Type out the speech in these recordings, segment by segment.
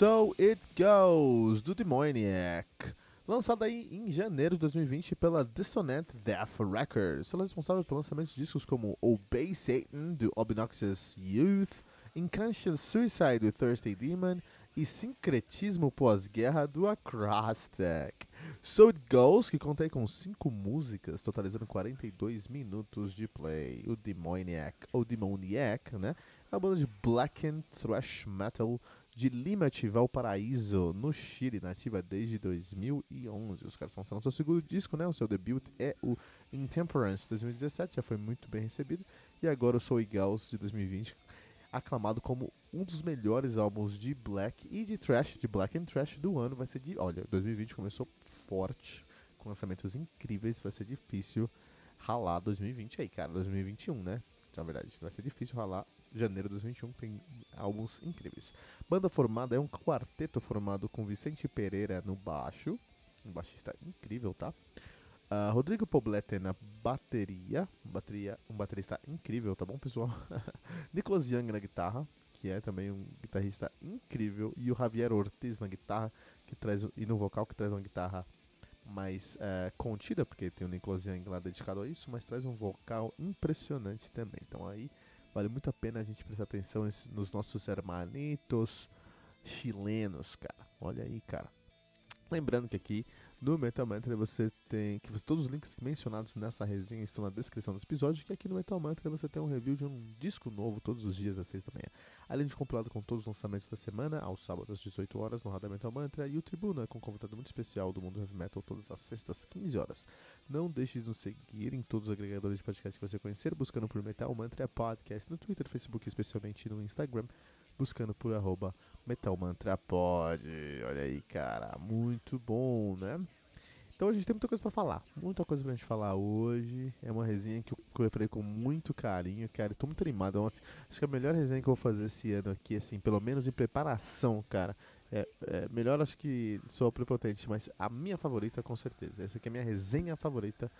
So It Goes, do Demoniac. Lançado aí em janeiro de 2020 pela Dissonant Death Records. Ela é responsável pelo lançamento de discos como Obey Satan, do Obnoxious Youth, Inconscious Suicide, do Thursday Demon e Sincretismo Pós-Guerra, do Acrostic. So It Goes, que contém com 5 músicas, totalizando 42 minutos de play. O Demoniac, ou Demoniac, né? É uma banda de black thrash metal de Limate Valparaíso, no Chile, nativa desde 2011. Os caras estão lançando seu segundo disco, né? O seu debut é o Intemperance 2017, já foi muito bem recebido. E agora o Soul Gauss de 2020, aclamado como um dos melhores álbuns de black e de trash, de black and trash do ano. Vai ser de. Olha, 2020 começou forte, com lançamentos incríveis. Vai ser difícil ralar 2020 aí, cara. 2021, né? Na verdade, vai ser difícil ralar janeiro de 2021 tem álbuns incríveis. Banda formada é um quarteto formado com Vicente Pereira no baixo, um baixista incrível, tá? Uh, Rodrigo Poblete na bateria, bateria, um baterista incrível, tá bom, pessoal? Nicolas Young na guitarra, que é também um guitarrista incrível, e o Javier Ortiz na guitarra, que traz e no vocal que traz uma guitarra mais uh, contida, porque tem o Nicolas Young lá dedicado a isso, mas traz um vocal impressionante também. Então aí Vale muito a pena a gente prestar atenção nos nossos hermanitos chilenos, cara. Olha aí, cara. Lembrando que aqui no Metal Mantra você tem que todos os links mencionados nessa resenha estão na descrição desse episódio, que aqui no Metal Mantra você tem um review de um disco novo todos os dias às 6 da manhã. Além de compilado com todos os lançamentos da semana, aos sábados às 18 horas no Radar Metal Mantra e o Tribuna com um convidado muito especial do mundo heavy metal todas as sextas 15 horas. Não deixe de nos seguir em todos os agregadores de podcast que você conhecer, buscando por Metal Mantra Podcast no Twitter, Facebook, especialmente no Instagram buscando por arroba metalmantrapod. Olha aí, cara, muito bom, né? Então a gente tem muita coisa para falar, muita coisa pra gente falar hoje. É uma resenha que eu preparei com muito carinho, cara. Tô muito animado. Acho que é a melhor resenha que eu vou fazer esse ano aqui, assim, pelo menos em preparação, cara. É, é melhor acho que sou prepotente, mas a minha favorita com certeza. Essa aqui é a minha resenha favorita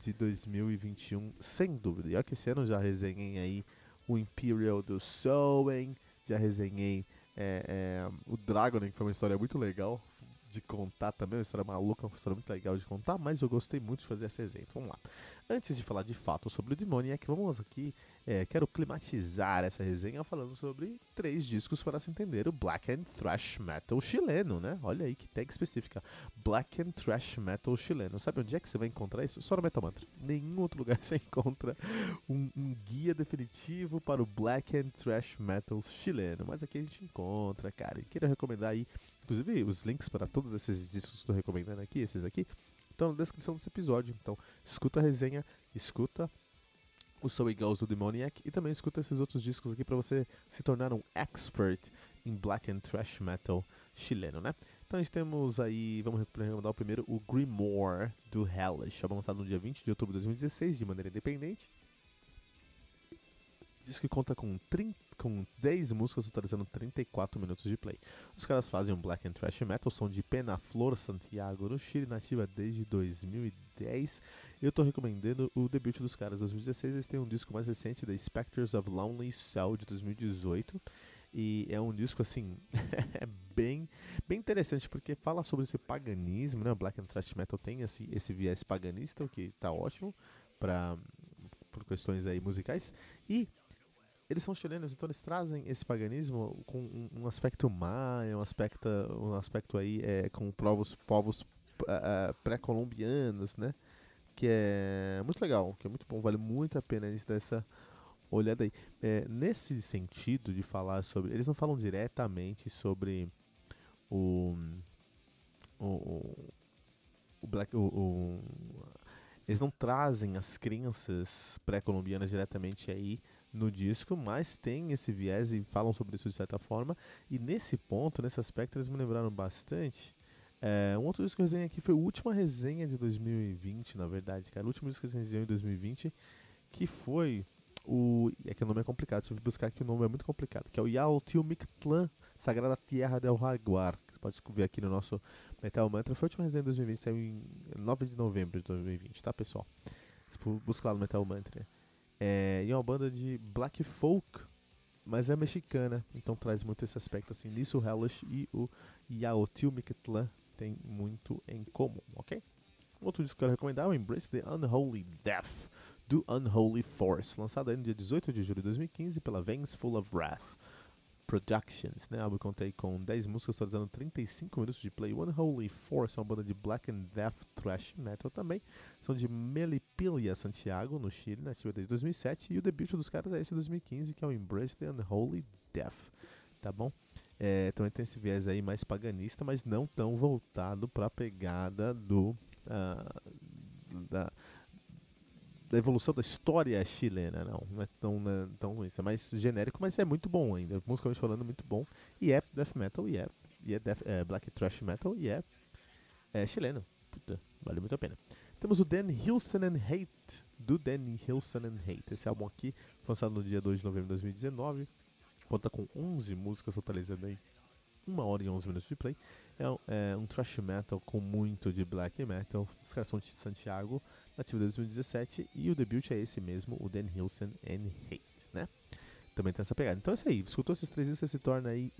de 2021, sem dúvida. E olha que esse ano já resenhei aí o Imperial do Soen, já resenhei é, é, o Dragon, que foi uma história muito legal de contar também, uma história maluca, uma história muito legal de contar, mas eu gostei muito de fazer essa resenha. Então, vamos lá. Antes de falar de fato sobre o Demoniac, vamos aqui, é, quero climatizar essa resenha falando sobre três discos para se entender o Black and Thrash Metal chileno, né? Olha aí que tag específica. Black and Thrash Metal chileno. Sabe onde é que você vai encontrar isso? Só no Metal Mantra. Nenhum outro lugar você encontra um, um guia definitivo para o Black and Thrash Metal chileno. Mas aqui a gente encontra, cara. E quero recomendar aí Inclusive, os links para todos esses discos que estou recomendando aqui, esses aqui, estão na descrição desse episódio. Então, escuta a resenha, escuta o So Girls do Demoniac e também escuta esses outros discos aqui para você se tornar um expert em black and thrash metal chileno, né? Então a gente temos aí, vamos recomendar o primeiro, o Grimoire do Hellish, lançado no dia 20 de outubro de 2016 de maneira independente. Disco que conta com, 30, com 10 músicas, totalizando 34 minutos de play. Os caras fazem um black and thrash metal, som de Pena Flor Santiago, no Chile, nativa desde 2010. Eu tô recomendando o debut dos caras, 2016. Eles têm um disco mais recente, The Spectres of Lonely Cell, de 2018. E é um disco assim, é bem, bem interessante porque fala sobre esse paganismo, né? Black and Thrash Metal tem esse, esse viés paganista, o que tá ótimo para por questões aí musicais. E eles são chilenos, então eles trazem esse paganismo com um, aspecto maia, um aspecto, um aspecto aí é, com povos, povos uh, pré-colombianos, né? Que é muito legal, que é muito bom, vale muito a pena a gente dar essa olhada aí. É, nesse sentido de falar sobre. Eles não falam diretamente sobre o. O, o Black. O, o, eles não trazem as crenças pré-colombianas diretamente aí no disco, mas tem esse viés e falam sobre isso de certa forma. E nesse ponto, nesse aspecto, eles me lembraram bastante. É, um outro disco que eu resenhei aqui foi a última resenha de 2020, na verdade, cara. O último disco que eu resenhei em 2020, que foi o. É que o nome é complicado, deixa eu buscar que o nome é muito complicado. Que é o Yao Tio Mictlan, Sagrada Tierra del Jaguar. Que você pode ver aqui no nosso Metal Mantra. Foi a última resenha de 2020, saiu em 9 de novembro de 2020, tá, pessoal? Busca lá no Metal Mantra. É, e é uma banda de black folk, mas é mexicana, então traz muito esse aspecto assim. Nisso Hellish e o Yaotil Mictlan tem muito em comum, ok? Outro disco que eu quero recomendar é o Embrace the Unholy Death, do Unholy Force, lançado no dia 18 de julho de 2015 pela Veins Full of Wrath. Productions, né? Álbum contei com 10 músicas, totalizando 35 minutos de play. One Holy Force é uma banda de black and death thrash metal também. São de Melipilla, Santiago, no Chile, nativa desde 2007. E o debut dos caras é esse de 2015, que é o Embrace the Unholy Death. Tá bom? É, também tem esse viés aí mais paganista, mas não tão voltado para a pegada do. Uh, da, da evolução da história chilena, não. Não é tão, não é tão isso. É mais genérico, mas é muito bom ainda. Musicalmente falando, muito bom. E é death metal, e é, e é, death, é black trash metal, e é, é chileno. Puta, vale muito a pena. Temos o Dan Hilson and Hate, do Dan Hilson and Hate. Esse álbum aqui lançado no dia 2 de novembro de 2019. Conta com 11 músicas, totalizando aí 1 hora e 11 minutos de play. É, é um thrash metal com muito de black metal. Os caras são de Santiago ativo desde 2017 e o debut é esse mesmo, o Dan Hilson and Hate, né? Também tem essa pegada. Então é isso aí, escutou esses três discos, você se torna aí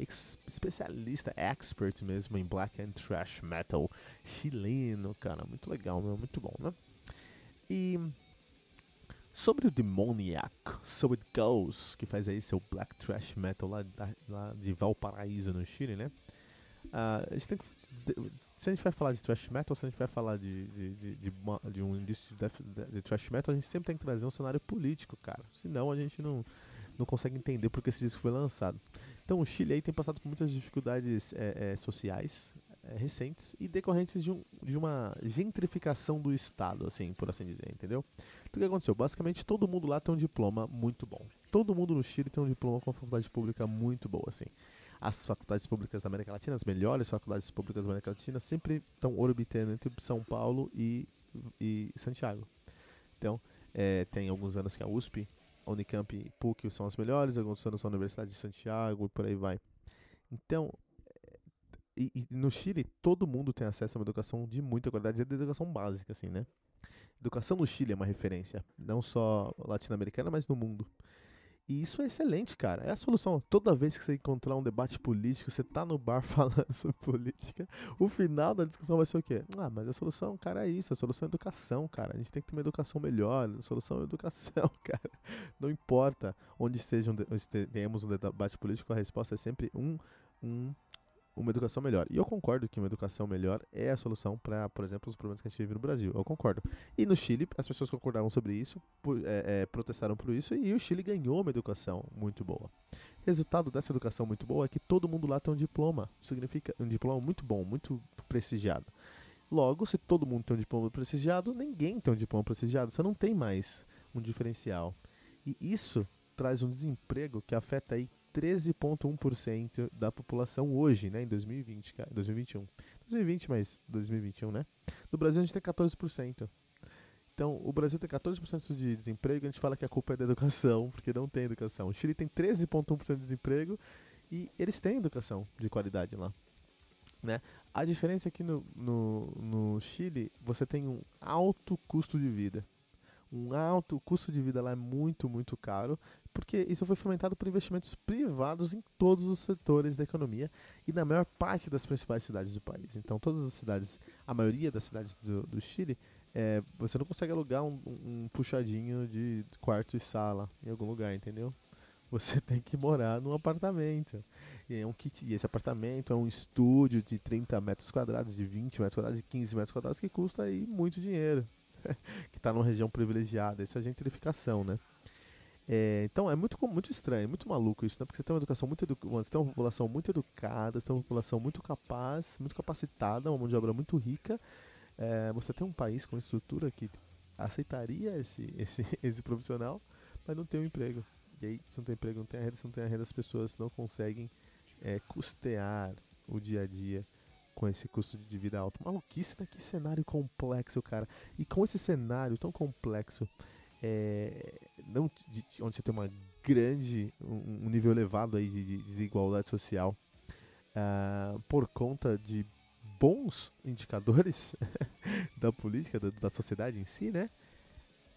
especialista, expert mesmo em black and trash metal chileno, cara, muito legal, meu, muito bom, né? E sobre o Demoniac, So It Goes, que faz aí seu black trash metal lá, lá de Valparaíso, no Chile, né? Uh, a gente tem que se a gente vai falar de thrash metal, se a gente vai falar de, de, de, de, de um indício de, de, metal, a gente sempre tem que trazer um cenário político, cara. Senão a gente não, não consegue entender porque esse disco foi lançado. Então o Chile aí tem passado por muitas dificuldades é, é, sociais é, recentes e decorrentes de, um, de uma gentrificação do Estado, assim, por assim dizer, entendeu? Então o que aconteceu? Basicamente todo mundo lá tem um diploma muito bom. Todo mundo no Chile tem um diploma com uma faculdade pública muito boa, assim as faculdades públicas da América Latina, as melhores faculdades públicas da América Latina, sempre estão orbitando entre São Paulo e, e Santiago. Então, é, tem alguns anos que a USP, a Unicamp e PUC são as melhores, alguns anos são a Universidade de Santiago e por aí vai. Então, e, e, no Chile, todo mundo tem acesso a uma educação de muita qualidade, é de educação básica, assim, né? Educação no Chile é uma referência, não só latino-americana, mas no mundo. E isso é excelente, cara. É a solução. Toda vez que você encontrar um debate político, você tá no bar falando sobre política, o final da discussão vai ser o quê? Ah, mas a solução, cara, é isso. A solução é educação, cara. A gente tem que ter uma educação melhor. A solução é educação, cara. Não importa onde esteja um, tenhamos um debate político, a resposta é sempre um, um uma educação melhor. E eu concordo que uma educação melhor é a solução para, por exemplo, os problemas que a gente vive no Brasil. Eu concordo. E no Chile, as pessoas concordavam sobre isso, é, é, protestaram por isso, e o Chile ganhou uma educação muito boa. Resultado dessa educação muito boa é que todo mundo lá tem um diploma. Significa um diploma muito bom, muito prestigiado. Logo, se todo mundo tem um diploma prestigiado, ninguém tem um diploma prestigiado. Você não tem mais um diferencial. E isso traz um desemprego que afeta aí 13,1% da população hoje, né, em 2020, 2021. 2020, mas 2021, né? No Brasil a gente tem 14%. Então, o Brasil tem 14% de desemprego, a gente fala que a culpa é da educação, porque não tem educação. O Chile tem 13,1% de desemprego e eles têm educação de qualidade lá. Né? A diferença é que no, no, no Chile você tem um alto custo de vida um alto o custo de vida lá é muito, muito caro, porque isso foi fomentado por investimentos privados em todos os setores da economia e na maior parte das principais cidades do país. Então, todas as cidades, a maioria das cidades do, do Chile, é, você não consegue alugar um, um, puxadinho de quarto e sala em algum lugar, entendeu? Você tem que morar num apartamento. E, é um kit, e esse apartamento é um estúdio de 30 metros quadrados, de 20 metros quadrados, de 15 metros quadrados, que custa aí muito dinheiro. que está numa região privilegiada. Isso é gentrificação, né? É, então é muito, muito estranho, muito maluco isso, né? Porque você tem uma educação muito edu você tem uma população muito educada, você tem uma população muito capaz, muito capacitada, uma mão de obra muito rica. É, você tem um país com estrutura que aceitaria esse, esse, esse profissional, mas não tem um emprego. E aí, se não tem emprego, não tem a renda, se não tem a renda, as pessoas não conseguem é, custear o dia a dia com esse custo de vida alto. Maluquice, né? Que cenário complexo, cara. E com esse cenário tão complexo, é, não de, de, onde você tem uma grande, um, um nível elevado aí de, de desigualdade social, uh, por conta de bons indicadores da política, da, da sociedade em si, né?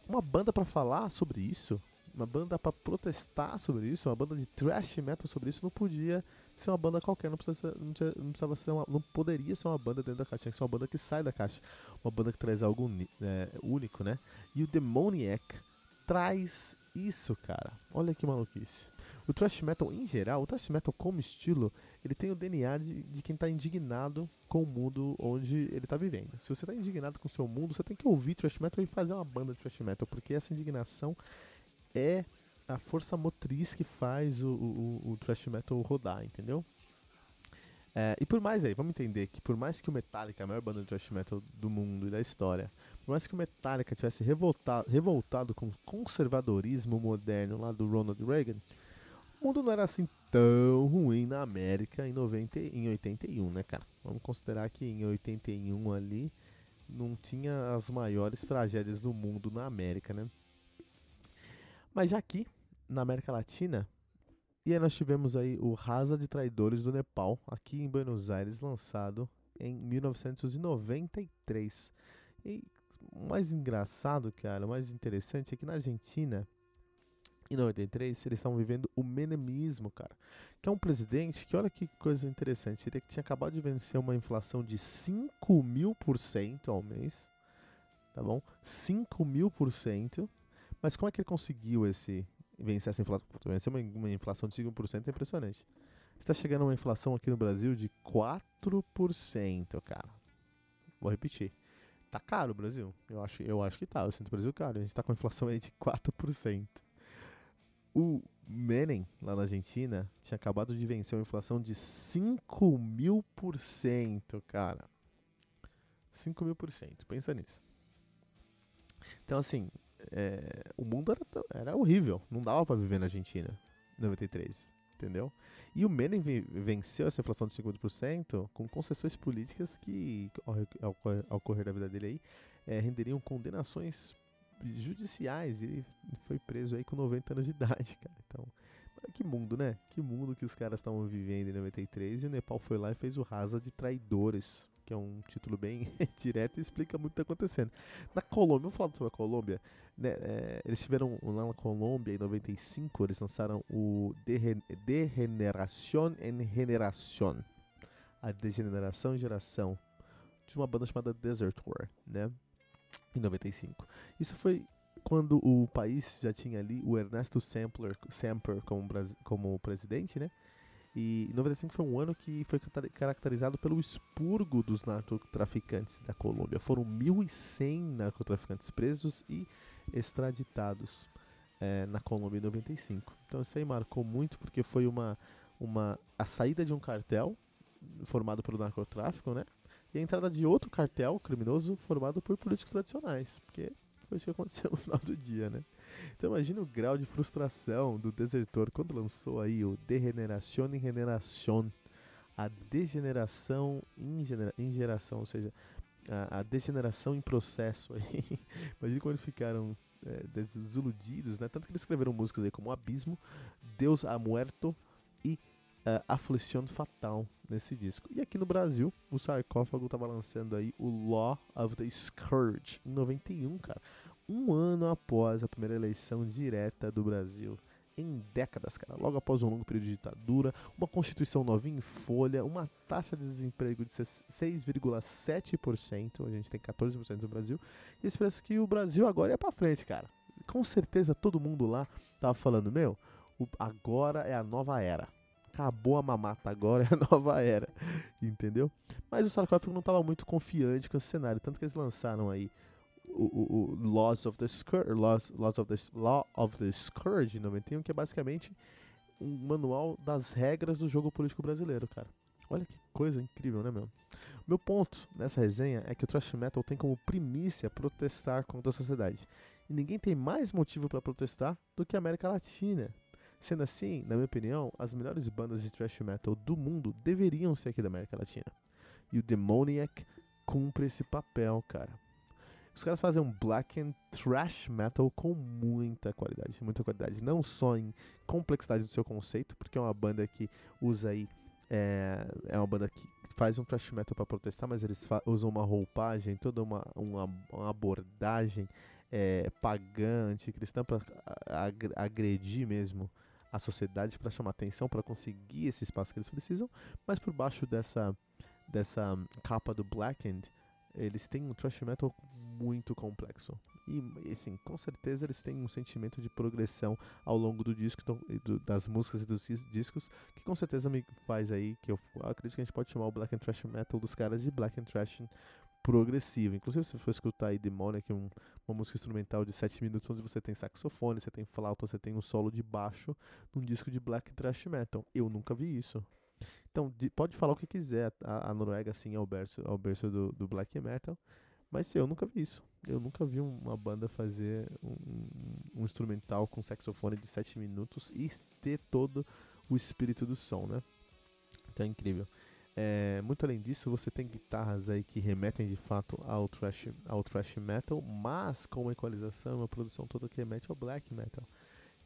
Uma banda para falar sobre isso, uma banda para protestar sobre isso, uma banda de thrash metal sobre isso, não podia ser uma banda qualquer, não, precisa, não, não, precisava ser uma, não poderia ser uma banda dentro da caixa, tinha que ser uma banda que sai da caixa, uma banda que traz algo é, único, né? E o Demoniac traz isso, cara. Olha que maluquice. O thrash metal em geral, o thrash metal como estilo, ele tem o DNA de, de quem está indignado com o mundo onde ele está vivendo. Se você está indignado com o seu mundo, você tem que ouvir thrash metal e fazer uma banda de thrash metal, porque essa indignação é a força motriz que faz o, o, o thrash metal rodar, entendeu? É, e por mais aí, vamos entender que por mais que o Metallica, a maior banda de thrash metal do mundo e da história, por mais que o Metallica tivesse revoltado, revoltado com o conservadorismo moderno lá do Ronald Reagan, o mundo não era assim tão ruim na América em, 90, em 81, né, cara? Vamos considerar que em 81 ali não tinha as maiores tragédias do mundo na América, né? Mas já aqui, na América Latina, e aí nós tivemos aí o Rasa de Traidores do Nepal, aqui em Buenos Aires, lançado em 1993. E o mais engraçado, cara, o mais interessante é que na Argentina, em 93, eles estavam vivendo o menemismo, cara. Que é um presidente que, olha que coisa interessante, ele tinha acabado de vencer uma inflação de 5 mil por cento ao mês, tá bom? 5 mil por cento mas como é que ele conseguiu esse vencer essa inflação? Vencer uma, uma inflação de 5% é impressionante. Está chegando uma inflação aqui no Brasil de 4%, cara. Vou repetir. Tá caro o Brasil. Eu acho, eu acho que tá. Eu sinto o Brasil caro. A gente tá com inflação aí de 4%. O Menem, lá na Argentina, tinha acabado de vencer uma inflação de 5 mil por cento, cara. 5 mil por cento. Pensa nisso. Então, assim, é, o mundo era, era horrível. Não dava para viver na Argentina em 93. Entendeu? E o Menem venceu essa inflação de 50% com concessões políticas que, ao, correr da vida dele aí, é, renderiam condenações judiciais. Ele foi preso aí com 90 anos de idade, cara. Então, que mundo, né? Que mundo que os caras estavam vivendo em 93 e o Nepal foi lá e fez o Rasa de Traidores que é um título bem direto e explica muito o que está acontecendo. Na Colômbia, vamos falar sobre a Colômbia. Né, é, eles tiveram lá na Colômbia em 95, eles lançaram o Degeneración en Generación a degeneração em geração de uma banda chamada Desert War, né? Em 95. Isso foi quando o país já tinha ali o Ernesto Sampler, Samper como, como presidente, né? E 95 foi um ano que foi caracterizado pelo expurgo dos narcotraficantes da Colômbia. Foram 1.100 narcotraficantes presos e extraditados é, na Colômbia em 95. Então isso aí marcou muito porque foi uma, uma a saída de um cartel formado pelo narcotráfico, né? E a entrada de outro cartel criminoso formado por políticos tradicionais, porque foi isso que aconteceu no final do dia, né? Então imagina o grau de frustração do desertor quando lançou aí o Degeneración em Generación, a degeneração em, genera em geração, ou seja, a, a, degeneração em processo aí. imagina como eles ficaram é, desiludidos, né? Tanto que eles escreveram músicas aí como Abismo, Deus ha muerto e uh, Fatal nesse disco. E aqui no Brasil, o Sarcófago estava lançando aí o Law of the Scourge em 91, cara um ano após a primeira eleição direta do Brasil. Em décadas, cara. Logo após um longo período de ditadura, uma Constituição novinha em folha, uma taxa de desemprego de 6,7%, a gente tem 14% no Brasil, e parece que o Brasil agora é pra frente, cara. Com certeza todo mundo lá tava falando, meu, agora é a nova era acabou a mamata, agora é a nova era, entendeu? Mas o sarcófago não estava muito confiante com esse cenário, tanto que eles lançaram aí o, o, o Laws of the Scourge, Laws, Laws of the, Law of the Scourge 91, que é basicamente um manual das regras do jogo político brasileiro, cara. Olha que coisa incrível, né, meu? Meu ponto nessa resenha é que o thrash metal tem como primícia protestar contra a sociedade. E ninguém tem mais motivo para protestar do que a América Latina. Sendo assim, na minha opinião, as melhores bandas de thrash metal do mundo deveriam ser aqui da América Latina. E o Demoniac cumpre esse papel, cara. Os caras fazem um black and thrash metal com muita qualidade, muita qualidade, não só em complexidade do seu conceito, porque é uma banda que usa aí é, é uma banda que faz um thrash metal para protestar, mas eles usam uma roupagem, toda uma, uma, uma abordagem é, pagã, anticristã para agredir mesmo a sociedade, para chamar atenção, para conseguir esse espaço que eles precisam, mas por baixo dessa, dessa capa do Blackened, eles têm um thrash metal muito complexo. E, assim, com certeza eles têm um sentimento de progressão ao longo do disco, então, do, das músicas e dos discos, que com certeza me faz aí, que eu acredito que a gente pode chamar o Black and Trash Metal dos caras de Black and Trash progressivo. Inclusive, se for escutar aí Demonic, um, uma música instrumental de 7 minutos, onde você tem saxofone, você tem flauta, você tem um solo de baixo, num disco de Black and Trash Metal. Eu nunca vi isso. Então, de, pode falar o que quiser. A, a Noruega, sim, é o berço, é o berço do, do black metal. Mas eu nunca vi isso. Eu nunca vi uma banda fazer um, um instrumental com saxofone de 7 minutos e ter todo o espírito do som, né? Então é incrível. É, muito além disso, você tem guitarras aí que remetem de fato ao thrash, ao thrash metal, mas com uma equalização, uma produção toda que remete ao black metal.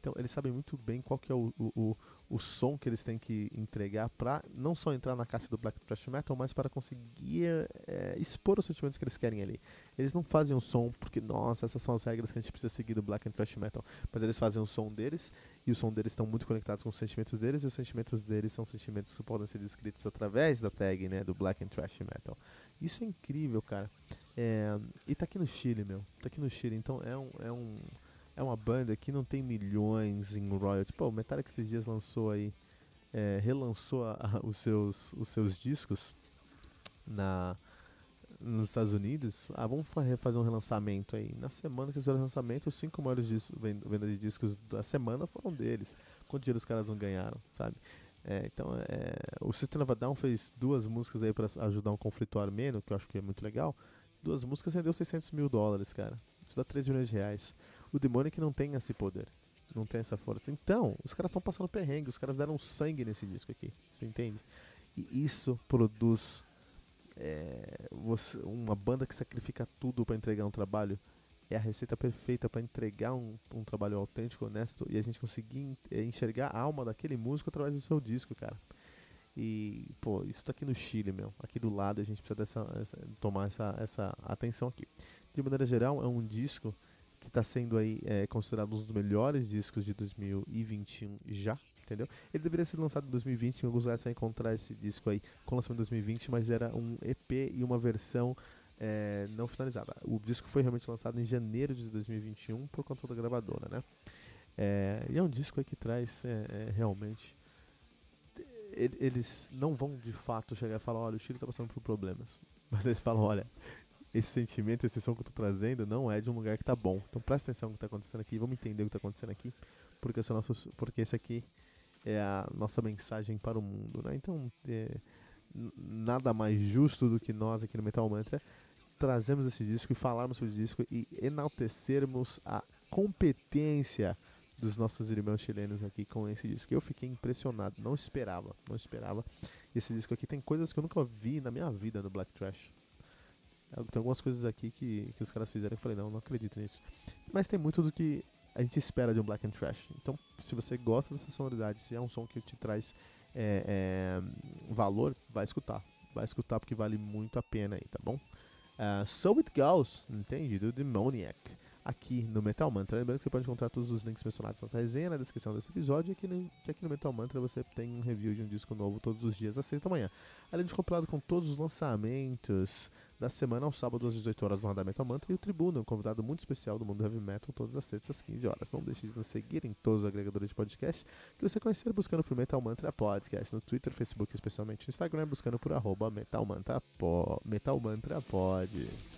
Então eles sabem muito bem qual que é o, o, o som que eles têm que entregar para não só entrar na caixa do black thrash metal, mas para conseguir é, expor os sentimentos que eles querem ali. Eles não fazem um som porque, nossa, essas são as regras que a gente precisa seguir do black thrash metal, mas eles fazem o som deles e o som deles estão muito conectados com os sentimentos deles e os sentimentos deles são sentimentos que podem ser descritos através da tag, né, do black thrash metal. Isso é incrível, cara. É, e tá aqui no Chile, meu. Tá aqui no Chile, então é um, é um é uma banda que não tem milhões em royalties. Pô, o Metallica esses dias lançou aí, é, relançou a, a, os, seus, os seus discos na, nos Estados Unidos. Ah, vamos fazer um relançamento aí. Na semana que fizeram o lançamento, os cinco maiores vendas de discos da semana foram deles. Quanto dinheiro os caras não ganharam, sabe? É, então, é, o System of a Down fez duas músicas aí para ajudar um conflito armênio, que eu acho que é muito legal. Duas músicas rendeu 600 mil dólares, cara. Isso dá 3 milhões de reais. O demônio é que não tem esse poder. Não tem essa força. Então, os caras estão passando perrengue, os caras deram sangue nesse disco aqui. Você entende? E isso produz é, você, uma banda que sacrifica tudo para entregar um trabalho. É a receita perfeita para entregar um, um, trabalho autêntico, honesto e a gente conseguir é, enxergar a alma daquele músico através do seu disco, cara. E, pô, isso tá aqui no Chile, meu. Aqui do lado a gente precisa dessa, essa, tomar essa, essa atenção aqui. De maneira geral, é um disco que está sendo aí é, considerado um dos melhores discos de 2021 já, entendeu? Ele deveria ser lançado em 2020, em alguns lugares você vai encontrar esse disco aí com lançamento em 2020, mas era um EP e uma versão é, não finalizada. O disco foi realmente lançado em janeiro de 2021 por conta da gravadora, né? É, e é um disco aí que traz é, é realmente eles não vão de fato chegar e falar, olha, o Chile está passando por problemas. Mas eles falam, olha, esse sentimento, esse som que eu tô trazendo não é de um lugar que tá bom. Então presta atenção no que tá acontecendo aqui, vamos entender o que tá acontecendo aqui, porque esse, é nosso, porque esse aqui é a nossa mensagem para o mundo, né? Então, é, nada mais justo do que nós aqui no Metal Mantra trazemos esse disco e falarmos sobre o disco e enaltecermos a competência dos nossos irmãos chilenos aqui com esse disco. Eu fiquei impressionado, não esperava, não esperava. Esse disco aqui tem coisas que eu nunca vi na minha vida no Black Trash. Tem algumas coisas aqui que, que os caras fizeram que eu falei, não, não acredito nisso. Mas tem muito do que a gente espera de um Black and Trash. Então, se você gosta dessa sonoridade, se é um som que te traz é, é, valor, vai escutar. Vai escutar porque vale muito a pena aí, tá bom? Uh, so It Goes, entende? Do Demoniac aqui no Metal Mantra. Lembrando que você pode encontrar todos os links mencionados nessa resenha na descrição desse episódio e aqui no, que aqui no Metal Mantra você tem um review de um disco novo todos os dias às 6 da manhã. Além de compilado com todos os lançamentos da semana ao sábado às 18 horas no Radar Metal Mantra e o Tribuno, um convidado muito especial do mundo heavy metal todas as sextas às 15 horas. Não deixe de nos seguir em todos os agregadores de podcast que você conhecer buscando por Metal Mantra Podcast no Twitter, Facebook, especialmente no Instagram, buscando por arroba Metal Mantra, po, Metal Mantra Pod.